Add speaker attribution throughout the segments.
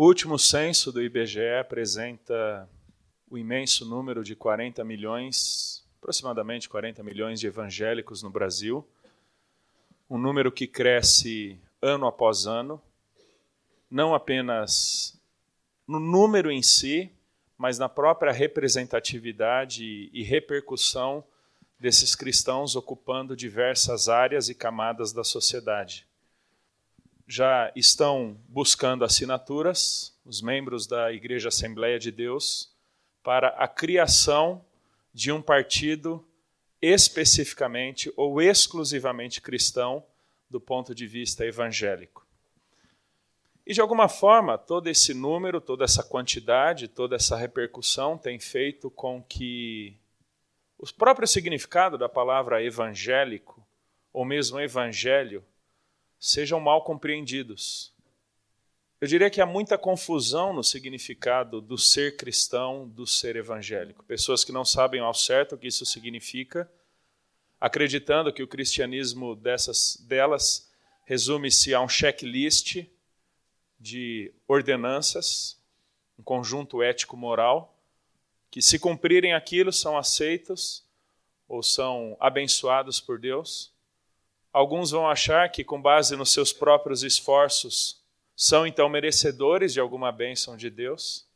Speaker 1: O último censo do IBGE apresenta o imenso número de 40 milhões, aproximadamente 40 milhões de evangélicos no Brasil, um número que cresce ano após ano, não apenas no número em si, mas na própria representatividade e repercussão desses cristãos ocupando diversas áreas e camadas da sociedade. Já estão buscando assinaturas, os membros da Igreja Assembleia de Deus, para a criação de um partido especificamente ou exclusivamente cristão do ponto de vista evangélico. E de alguma forma, todo esse número, toda essa quantidade, toda essa repercussão tem feito com que o próprio significado da palavra evangélico, ou mesmo evangelho, sejam mal compreendidos. Eu diria que há muita confusão no significado do ser cristão, do ser evangélico. Pessoas que não sabem ao certo o que isso significa, acreditando que o cristianismo dessas delas resume-se a um checklist de ordenanças, um conjunto ético-moral, que se cumprirem aquilo são aceitos ou são abençoados por Deus. Alguns vão achar que, com base nos seus próprios esforços, são então merecedores de alguma bênção de Deus.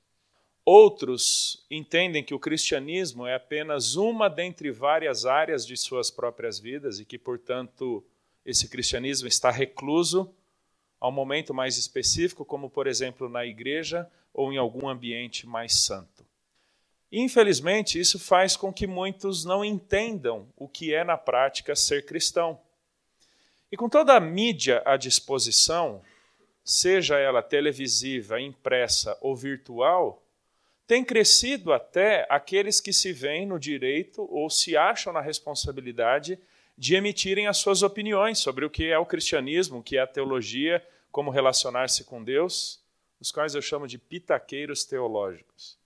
Speaker 1: Outros entendem que o cristianismo é apenas uma dentre várias áreas de suas próprias vidas e que, portanto, esse cristianismo está recluso a um momento mais específico, como, por exemplo, na igreja ou em algum ambiente mais santo. Infelizmente, isso faz com que muitos não entendam o que é na prática ser cristão. E com toda a mídia à disposição, seja ela televisiva, impressa ou virtual, tem crescido até aqueles que se veem no direito ou se acham na responsabilidade de emitirem as suas opiniões sobre o que é o cristianismo, o que é a teologia, como relacionar-se com Deus, os quais eu chamo de pitaqueiros teológicos.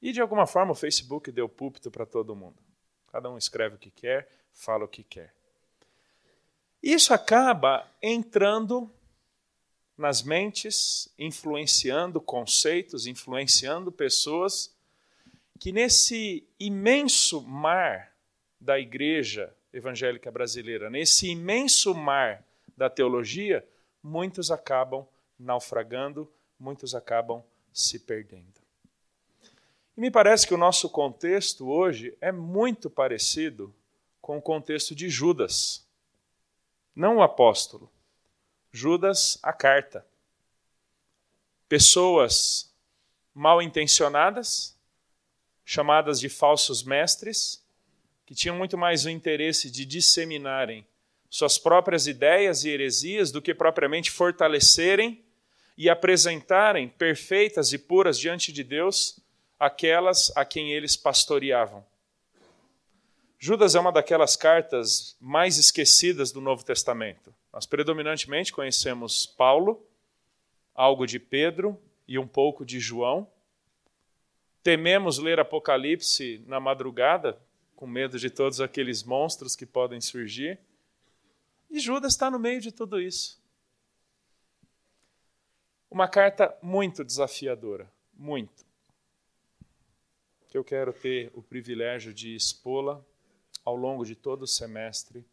Speaker 1: E de alguma forma o Facebook deu púlpito para todo mundo. Cada um escreve o que quer, fala o que quer. Isso acaba entrando nas mentes, influenciando conceitos, influenciando pessoas, que nesse imenso mar da igreja evangélica brasileira, nesse imenso mar da teologia, muitos acabam naufragando, muitos acabam se perdendo. E me parece que o nosso contexto hoje é muito parecido com o contexto de Judas, não o apóstolo. Judas a carta. Pessoas mal intencionadas, chamadas de falsos mestres, que tinham muito mais o interesse de disseminarem suas próprias ideias e heresias do que propriamente fortalecerem e apresentarem perfeitas e puras diante de Deus aquelas a quem eles pastoreavam. Judas é uma daquelas cartas mais esquecidas do Novo Testamento. Nós predominantemente conhecemos Paulo, algo de Pedro e um pouco de João. Tememos ler Apocalipse na madrugada, com medo de todos aqueles monstros que podem surgir. E Judas está no meio de tudo isso. Uma carta muito desafiadora, muito. Que eu quero ter o privilégio de expô-la ao longo de todo o semestre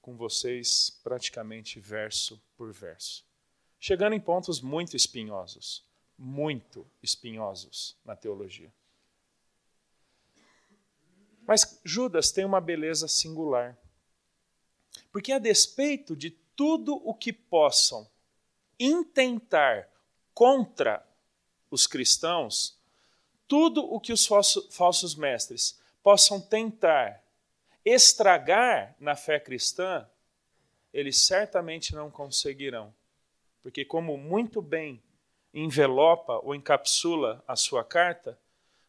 Speaker 1: com vocês praticamente verso por verso, chegando em pontos muito espinhosos, muito espinhosos na teologia. Mas Judas tem uma beleza singular. Porque, a despeito de tudo o que possam intentar contra os cristãos, tudo o que os falsos mestres possam tentar estragar na fé cristã, eles certamente não conseguirão. Porque, como muito bem envelopa ou encapsula a sua carta,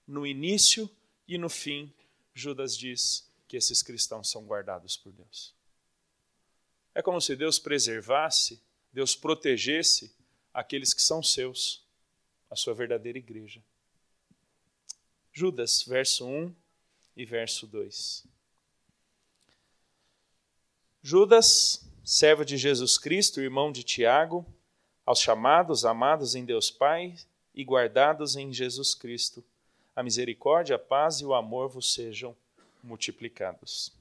Speaker 1: no início e no fim, Judas diz que esses cristãos são guardados por Deus. É como se Deus preservasse, Deus protegesse aqueles que são seus, a sua verdadeira igreja. Judas, verso 1 e verso 2. Judas, servo de Jesus Cristo, irmão de Tiago, Aos chamados, amados em Deus Pai e guardados em Jesus Cristo, a misericórdia, a paz e o amor vos sejam multiplicados.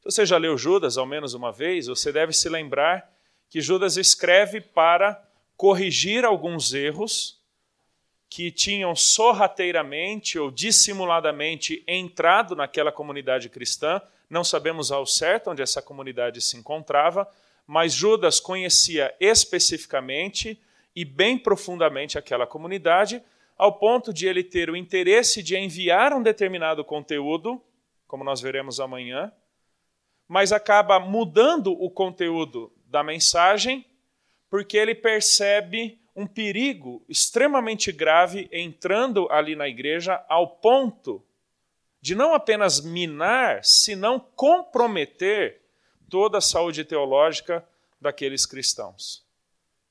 Speaker 1: Se você já leu Judas ao menos uma vez, você deve se lembrar que Judas escreve para corrigir alguns erros que tinham sorrateiramente ou dissimuladamente entrado naquela comunidade cristã. Não sabemos ao certo onde essa comunidade se encontrava, mas Judas conhecia especificamente e bem profundamente aquela comunidade, ao ponto de ele ter o interesse de enviar um determinado conteúdo, como nós veremos amanhã, mas acaba mudando o conteúdo da mensagem porque ele percebe um perigo extremamente grave entrando ali na igreja, ao ponto de não apenas minar, senão comprometer toda a saúde teológica daqueles cristãos.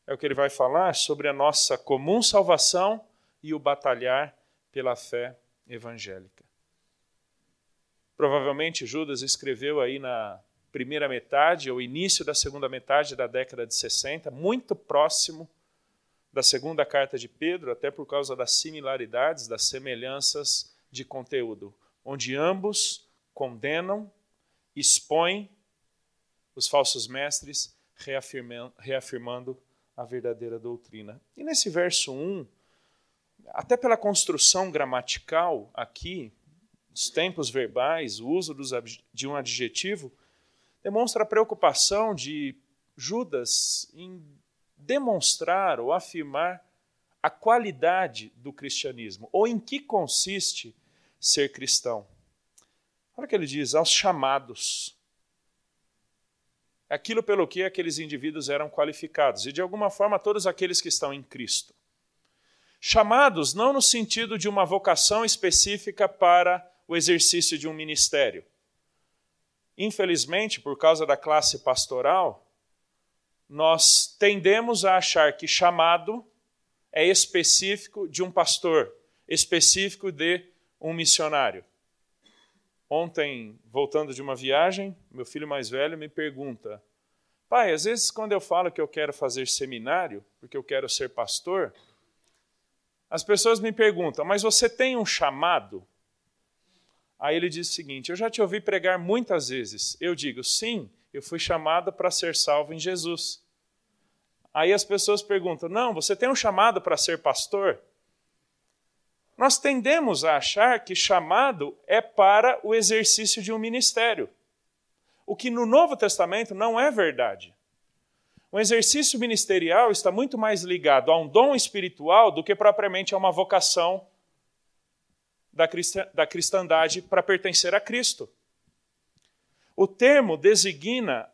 Speaker 1: É o que ele vai falar sobre a nossa comum salvação e o batalhar pela fé evangélica. Provavelmente Judas escreveu aí na primeira metade ou início da segunda metade da década de 60, muito próximo da segunda carta de Pedro, até por causa das similaridades, das semelhanças de conteúdo, onde ambos condenam, expõem os falsos mestres, reafirmando, reafirmando a verdadeira doutrina. E nesse verso 1, até pela construção gramatical aqui, os tempos verbais, o uso de um adjetivo, demonstra a preocupação de Judas em demonstrar ou afirmar a qualidade do cristianismo, ou em que consiste ser cristão. Olha o que ele diz: aos chamados. Aquilo pelo que aqueles indivíduos eram qualificados, e de alguma forma todos aqueles que estão em Cristo. Chamados não no sentido de uma vocação específica para o exercício de um ministério. Infelizmente, por causa da classe pastoral, nós tendemos a achar que chamado é específico de um pastor, específico de um missionário. Ontem, voltando de uma viagem, meu filho mais velho me pergunta: Pai, às vezes quando eu falo que eu quero fazer seminário, porque eu quero ser pastor, as pessoas me perguntam: Mas você tem um chamado? Aí ele diz o seguinte: Eu já te ouvi pregar muitas vezes. Eu digo, sim, eu fui chamado para ser salvo em Jesus. Aí as pessoas perguntam: Não, você tem um chamado para ser pastor? Nós tendemos a achar que chamado é para o exercício de um ministério. O que no Novo Testamento não é verdade. O exercício ministerial está muito mais ligado a um dom espiritual do que propriamente a uma vocação da, cristandade para pertencer a Cristo. O termo designa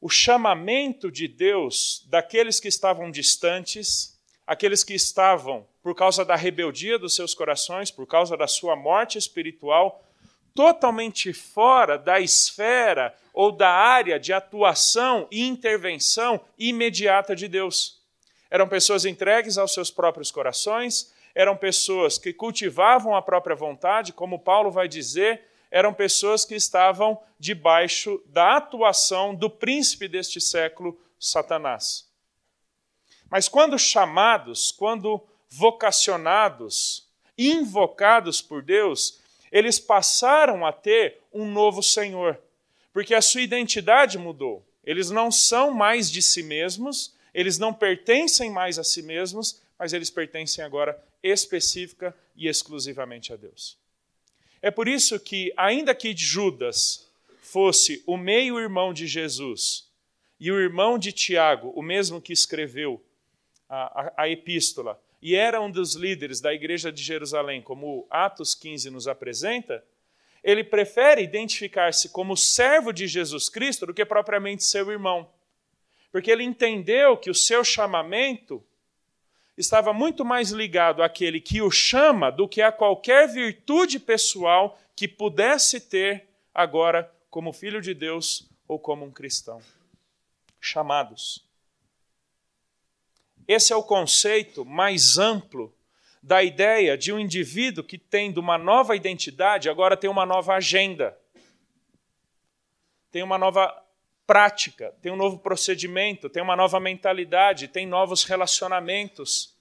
Speaker 1: o chamamento de Deus daqueles que estavam distantes, aqueles que estavam, por causa da rebeldia dos seus corações, por causa da sua morte espiritual, totalmente fora da esfera ou da área de atuação e intervenção imediata de Deus. Eram pessoas entregues aos seus próprios corações, eram pessoas que cultivavam a própria vontade, como Paulo vai dizer, eram pessoas que estavam debaixo da atuação do príncipe deste século, Satanás. Mas quando chamados, quando vocacionados, invocados por Deus, eles passaram a ter um novo Senhor, porque a sua identidade mudou. Eles não são mais de si mesmos, eles não pertencem mais a si mesmos, mas eles pertencem agora específica e exclusivamente a Deus. É por isso que, ainda que Judas fosse o meio-irmão de Jesus e o irmão de Tiago, o mesmo que escreveu a, a, a epístola, e era um dos líderes da igreja de Jerusalém, como Atos 15 nos apresenta, ele prefere identificar-se como servo de Jesus Cristo do que propriamente seu irmão. Porque ele entendeu que o seu chamamento estava muito mais ligado àquele que o chama do que a qualquer virtude pessoal que pudesse ter agora como filho de Deus ou como um cristão. Chamados. Esse é o conceito mais amplo da ideia de um indivíduo que, tendo uma nova identidade, agora tem uma nova agenda. Tem uma nova prática, tem um novo procedimento, tem uma nova mentalidade, tem novos relacionamentos,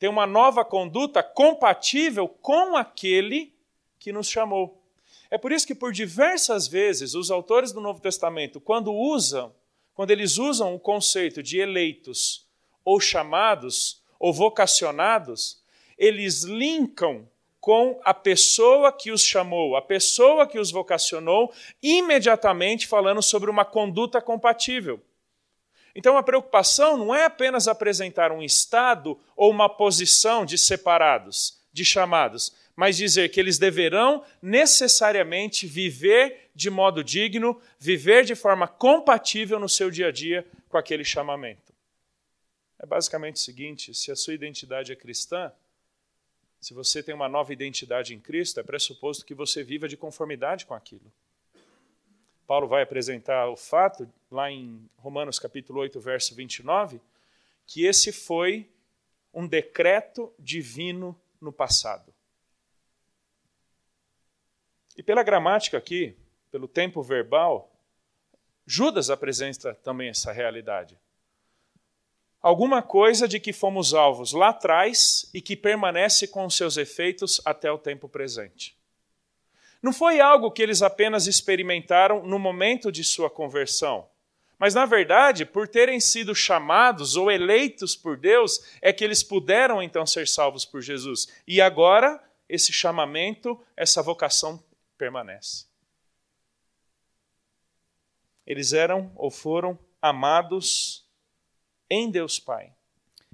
Speaker 1: tem uma nova conduta compatível com aquele que nos chamou. É por isso que por diversas vezes os autores do Novo Testamento, quando usam, quando eles usam o conceito de eleitos ou chamados ou vocacionados, eles linkam com a pessoa que os chamou, a pessoa que os vocacionou, imediatamente falando sobre uma conduta compatível. Então a preocupação não é apenas apresentar um estado ou uma posição de separados, de chamados, mas dizer que eles deverão necessariamente viver de modo digno, viver de forma compatível no seu dia a dia com aquele chamamento. É basicamente o seguinte: se a sua identidade é cristã, se você tem uma nova identidade em Cristo, é pressuposto que você viva de conformidade com aquilo. Paulo vai apresentar o fato, lá em Romanos capítulo 8, verso 29, que esse foi um decreto divino no passado. E pela gramática aqui, pelo tempo verbal, Judas apresenta também essa realidade. Alguma coisa de que fomos alvos lá atrás e que permanece com seus efeitos até o tempo presente. Não foi algo que eles apenas experimentaram no momento de sua conversão, mas, na verdade, por terem sido chamados ou eleitos por Deus, é que eles puderam então ser salvos por Jesus. E agora, esse chamamento, essa vocação permanece. Eles eram ou foram amados em Deus Pai.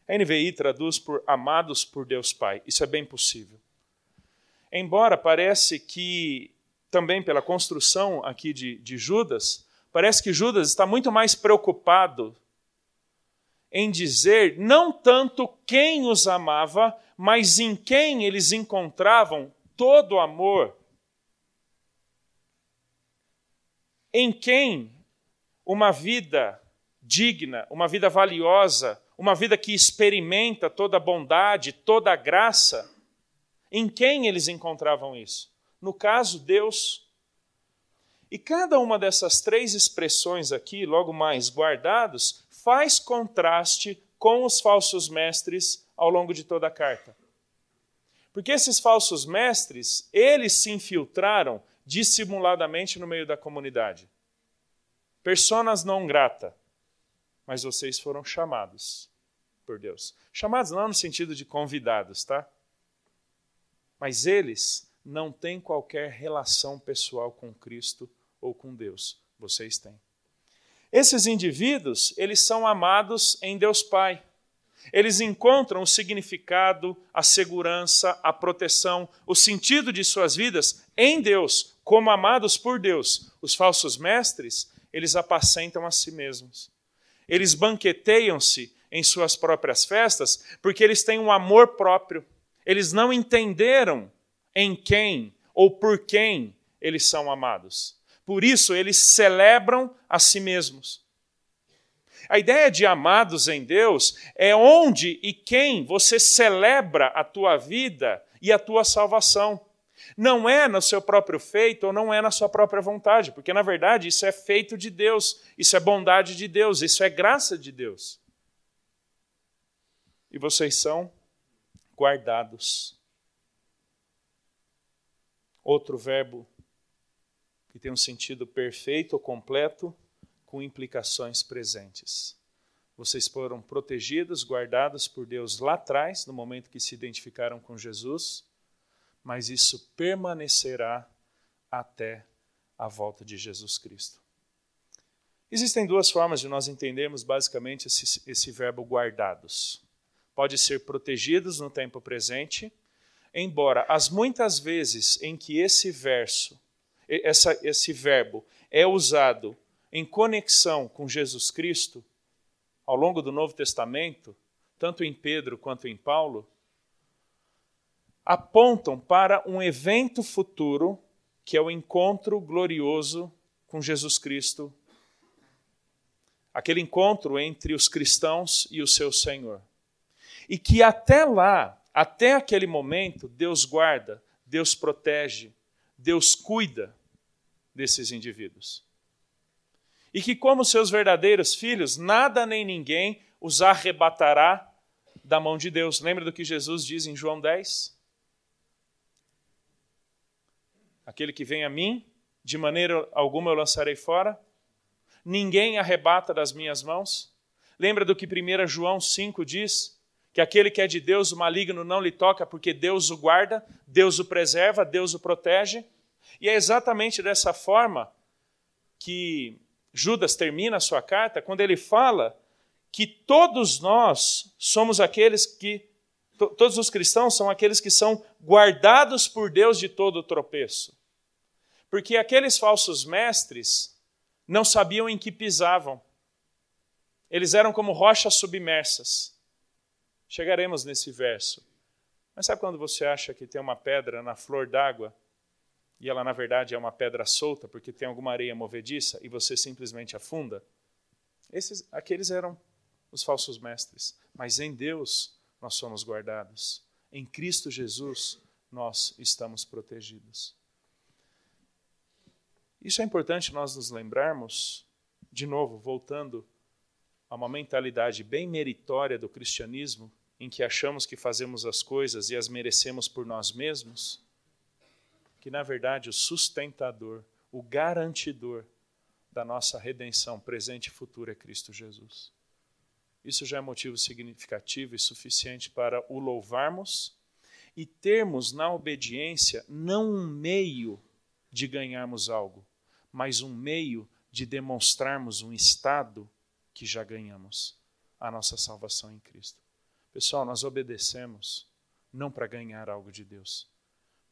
Speaker 1: A NVI traduz por amados por Deus Pai. Isso é bem possível. Embora parece que, também pela construção aqui de, de Judas, parece que Judas está muito mais preocupado em dizer não tanto quem os amava, mas em quem eles encontravam todo o amor em quem uma vida digna, uma vida valiosa, uma vida que experimenta toda a bondade, toda a graça, em quem eles encontravam isso? No caso, Deus. E cada uma dessas três expressões aqui, logo mais guardados, faz contraste com os falsos mestres ao longo de toda a carta. Porque esses falsos mestres, eles se infiltraram dissimuladamente no meio da comunidade. Personas não grata, mas vocês foram chamados por Deus. Chamados não no sentido de convidados, tá? Mas eles não têm qualquer relação pessoal com Cristo ou com Deus. Vocês têm. Esses indivíduos, eles são amados em Deus Pai. Eles encontram o significado, a segurança, a proteção, o sentido de suas vidas em Deus, como amados por Deus. Os falsos mestres, eles apacentam a si mesmos. Eles banqueteiam-se em suas próprias festas porque eles têm um amor próprio. Eles não entenderam em quem ou por quem eles são amados. Por isso, eles celebram a si mesmos. A ideia de amados em Deus é onde e quem você celebra a tua vida e a tua salvação. Não é no seu próprio feito ou não é na sua própria vontade, porque na verdade isso é feito de Deus, isso é bondade de Deus, isso é graça de Deus. E vocês são guardados. Outro verbo que tem um sentido perfeito ou completo com implicações presentes. Vocês foram protegidos, guardados por Deus lá atrás, no momento que se identificaram com Jesus, mas isso permanecerá até a volta de Jesus Cristo. Existem duas formas de nós entendermos basicamente esse, esse verbo guardados. Pode ser protegidos no tempo presente, embora as muitas vezes em que esse verso, essa, esse verbo é usado em conexão com Jesus Cristo, ao longo do Novo Testamento, tanto em Pedro quanto em Paulo, apontam para um evento futuro, que é o encontro glorioso com Jesus Cristo. Aquele encontro entre os cristãos e o seu Senhor. E que até lá, até aquele momento, Deus guarda, Deus protege, Deus cuida desses indivíduos. e que, como seus verdadeiros filhos, nada nem ninguém os arrebatará da mão de Deus. Lembra do que Jesus diz em João 10? Aquele que vem a mim, de maneira alguma eu lançarei fora. Ninguém arrebata das minhas mãos. Lembra do que 1 João 5 diz? Que aquele que é de Deus, o maligno não lhe toca, porque Deus o guarda, Deus o preserva, Deus o protege. E é exatamente dessa forma que Judas termina a sua carta, quando ele fala que todos nós somos aqueles que, todos os cristãos são aqueles que são guardados por Deus de todo tropeço. Porque aqueles falsos mestres não sabiam em que pisavam. Eles eram como rochas submersas. Chegaremos nesse verso. Mas sabe quando você acha que tem uma pedra na flor d'água e ela na verdade é uma pedra solta porque tem alguma areia movediça e você simplesmente afunda? Esses, aqueles eram os falsos mestres, mas em Deus nós somos guardados. Em Cristo Jesus nós estamos protegidos. Isso é importante nós nos lembrarmos, de novo, voltando a uma mentalidade bem meritória do cristianismo, em que achamos que fazemos as coisas e as merecemos por nós mesmos, que na verdade o sustentador, o garantidor da nossa redenção presente e futura é Cristo Jesus. Isso já é motivo significativo e suficiente para o louvarmos e termos na obediência não um meio de ganharmos algo, mas um meio de demonstrarmos um estado que já ganhamos, a nossa salvação em Cristo. Pessoal, nós obedecemos não para ganhar algo de Deus,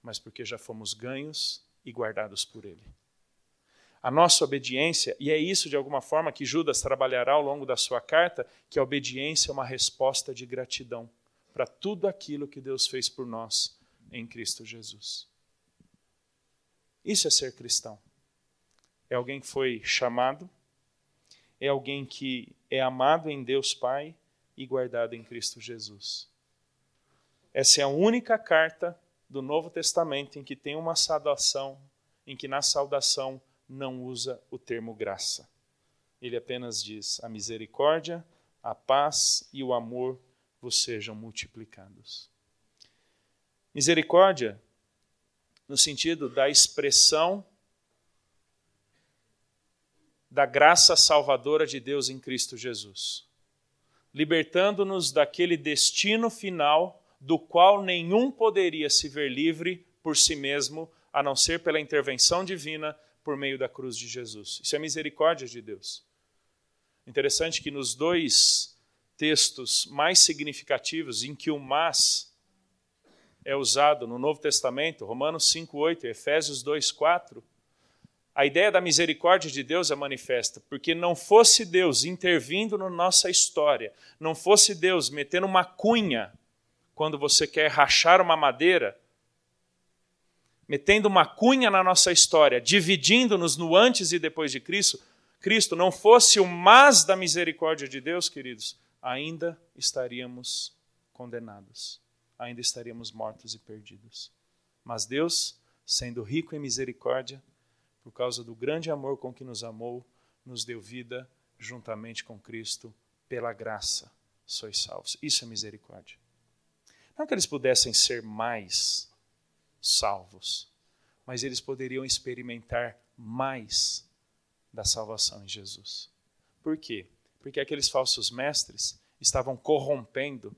Speaker 1: mas porque já fomos ganhos e guardados por Ele a nossa obediência, e é isso de alguma forma que Judas trabalhará ao longo da sua carta, que a obediência é uma resposta de gratidão para tudo aquilo que Deus fez por nós em Cristo Jesus. Isso é ser cristão. É alguém que foi chamado, é alguém que é amado em Deus Pai e guardado em Cristo Jesus. Essa é a única carta do Novo Testamento em que tem uma saudação, em que na saudação não usa o termo graça. Ele apenas diz: a misericórdia, a paz e o amor vos sejam multiplicados. Misericórdia, no sentido da expressão da graça salvadora de Deus em Cristo Jesus, libertando-nos daquele destino final do qual nenhum poderia se ver livre por si mesmo, a não ser pela intervenção divina por meio da cruz de Jesus. Isso é misericórdia de Deus. Interessante que nos dois textos mais significativos em que o mas é usado no Novo Testamento, Romanos 5:8 e Efésios 2:4, a ideia da misericórdia de Deus é manifesta, porque não fosse Deus intervindo na nossa história, não fosse Deus metendo uma cunha quando você quer rachar uma madeira, metendo uma cunha na nossa história, dividindo-nos no antes e depois de Cristo, Cristo não fosse o mas da misericórdia de Deus, queridos, ainda estaríamos condenados, ainda estaríamos mortos e perdidos. Mas Deus, sendo rico em misericórdia, por causa do grande amor com que nos amou, nos deu vida juntamente com Cristo, pela graça sois salvos. Isso é misericórdia. Não que eles pudessem ser mais salvos, mas eles poderiam experimentar mais da salvação em Jesus. Por quê? Porque aqueles falsos mestres estavam corrompendo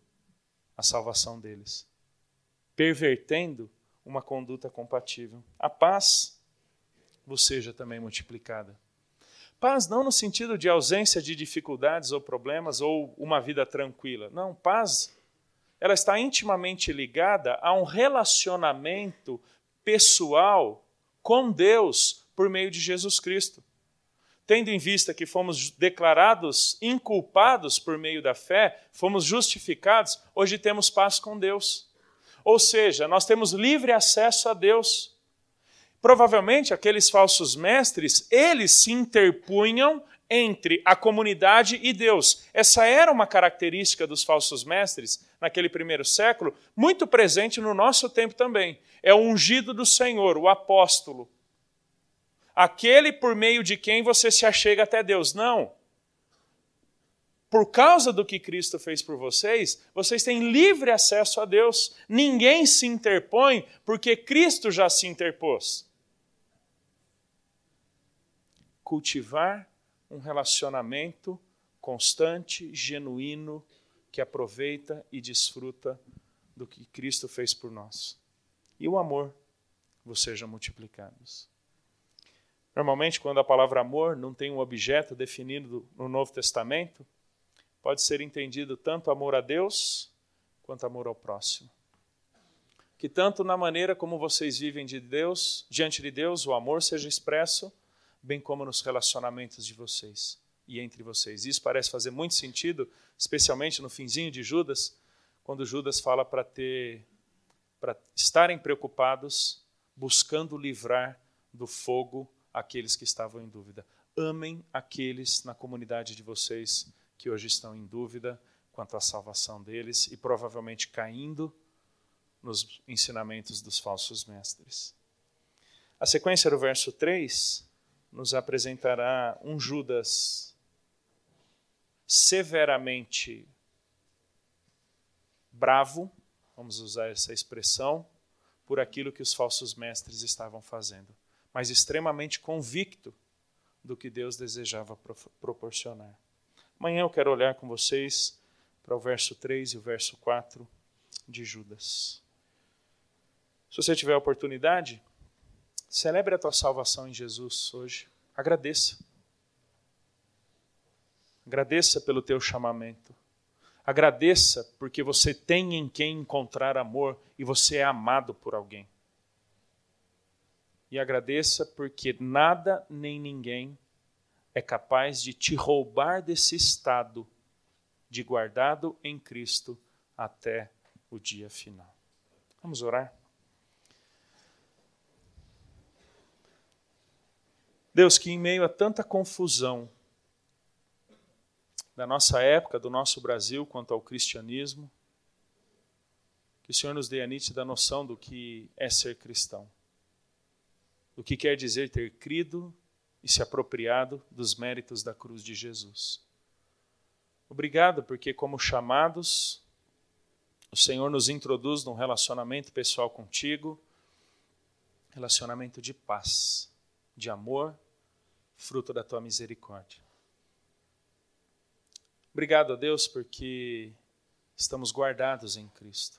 Speaker 1: a salvação deles, pervertendo uma conduta compatível. A paz vos seja também multiplicada. Paz não no sentido de ausência de dificuldades ou problemas ou uma vida tranquila. Não, paz ela está intimamente ligada a um relacionamento pessoal com Deus por meio de Jesus Cristo. Tendo em vista que fomos declarados inculpados por meio da fé, fomos justificados, hoje temos paz com Deus. Ou seja, nós temos livre acesso a Deus. Provavelmente aqueles falsos mestres, eles se interpunham entre a comunidade e Deus. Essa era uma característica dos falsos mestres naquele primeiro século, muito presente no nosso tempo também. É o ungido do Senhor, o apóstolo. aquele por meio de quem você se achega até Deus. Não. Por causa do que Cristo fez por vocês, vocês têm livre acesso a Deus. Ninguém se interpõe porque Cristo já se interpôs. Cultivar um relacionamento constante, genuíno, que aproveita e desfruta do que Cristo fez por nós. E o amor vos sejam multiplicados. Normalmente, quando a palavra amor não tem um objeto definido no Novo Testamento, pode ser entendido tanto amor a Deus quanto amor ao próximo. Que tanto na maneira como vocês vivem de Deus, diante de Deus, o amor seja expresso, bem como nos relacionamentos de vocês e entre vocês. Isso parece fazer muito sentido, especialmente no finzinho de Judas, quando Judas fala para ter para estarem preocupados, buscando livrar do fogo aqueles que estavam em dúvida. Amem aqueles na comunidade de vocês que hoje estão em dúvida quanto à salvação deles e provavelmente caindo nos ensinamentos dos falsos mestres. A sequência do verso 3 nos apresentará um Judas severamente bravo, vamos usar essa expressão, por aquilo que os falsos mestres estavam fazendo, mas extremamente convicto do que Deus desejava proporcionar. Amanhã eu quero olhar com vocês para o verso 3 e o verso 4 de Judas. Se você tiver a oportunidade, celebre a tua salvação em Jesus hoje. Agradeça. Agradeça pelo teu chamamento. Agradeça porque você tem em quem encontrar amor e você é amado por alguém. E agradeça porque nada nem ninguém é capaz de te roubar desse estado de guardado em Cristo até o dia final. Vamos orar? Deus, que em meio a tanta confusão, da nossa época, do nosso Brasil, quanto ao cristianismo. Que o Senhor nos dê a nítida noção do que é ser cristão, do que quer dizer ter crido e se apropriado dos méritos da cruz de Jesus. Obrigado, porque, como chamados, o Senhor nos introduz num relacionamento pessoal contigo, relacionamento de paz, de amor, fruto da tua misericórdia. Obrigado a Deus porque estamos guardados em Cristo.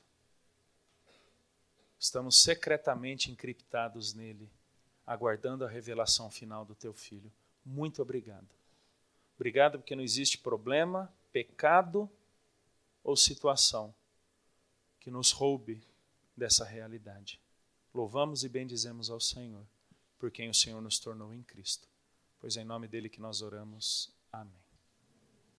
Speaker 1: Estamos secretamente encriptados nele, aguardando a revelação final do teu filho. Muito obrigado. Obrigado porque não existe problema, pecado ou situação que nos roube dessa realidade. Louvamos e bendizemos ao Senhor, por quem o Senhor nos tornou em Cristo. Pois é em nome dele que nós oramos. Amém.